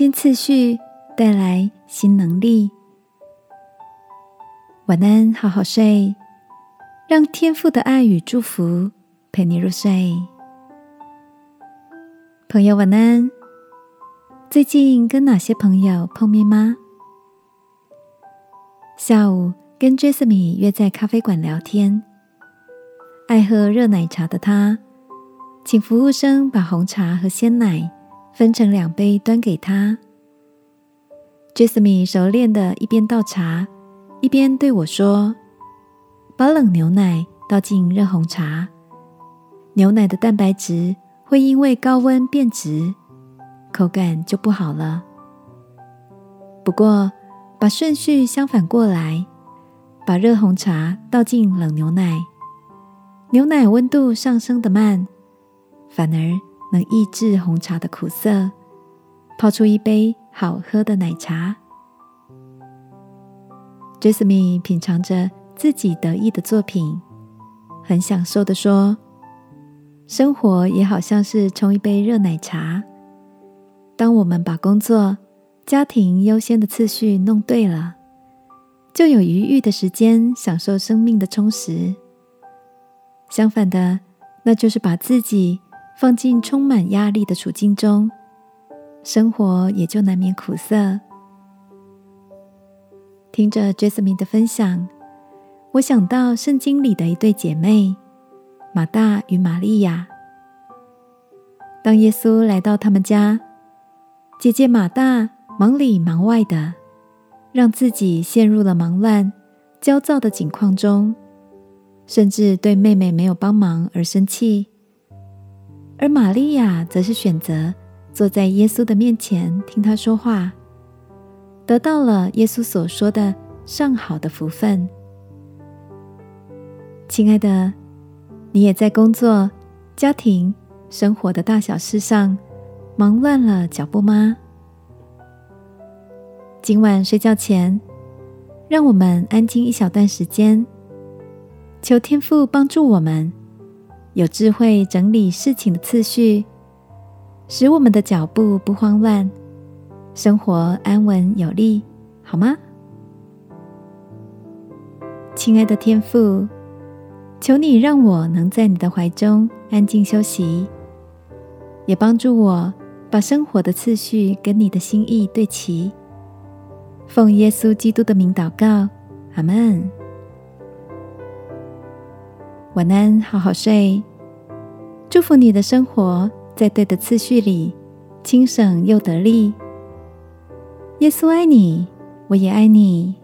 新次序带来新能力。晚安，好好睡，让天赋的爱与祝福陪你入睡。朋友，晚安。最近跟哪些朋友碰面吗？下午跟 Jasmine 约在咖啡馆聊天。爱喝热奶茶的他，请服务生把红茶和鲜奶分成两杯端给他。Jasmine 熟练的一边倒茶，一边对我说：“把冷牛奶倒进热红茶，牛奶的蛋白质会因为高温变质，口感就不好了。不过，把顺序相反过来，把热红茶倒进冷牛奶。”牛奶温度上升的慢，反而能抑制红茶的苦涩，泡出一杯好喝的奶茶。Jasmine 品尝着自己得意的作品，很享受的说：“生活也好像是冲一杯热奶茶。当我们把工作、家庭优先的次序弄对了，就有余裕的时间享受生命的充实。”相反的，那就是把自己放进充满压力的处境中，生活也就难免苦涩。听着 Jasmine 的分享，我想到圣经里的一对姐妹马大与玛利亚。当耶稣来到他们家，姐姐马大忙里忙外的，让自己陷入了忙乱、焦躁的境况中。甚至对妹妹没有帮忙而生气，而玛利亚则是选择坐在耶稣的面前听他说话，得到了耶稣所说的上好的福分。亲爱的，你也在工作、家庭、生活的大小事上忙乱了脚步吗？今晚睡觉前，让我们安静一小段时间。求天父帮助我们有智慧整理事情的次序，使我们的脚步不慌乱，生活安稳有力，好吗？亲爱的天父，求你让我能在你的怀中安静休息，也帮助我把生活的次序跟你的心意对齐。奉耶稣基督的名祷告，阿门。晚安，好好睡。祝福你的生活在对的次序里，轻省又得力。耶稣爱你，我也爱你。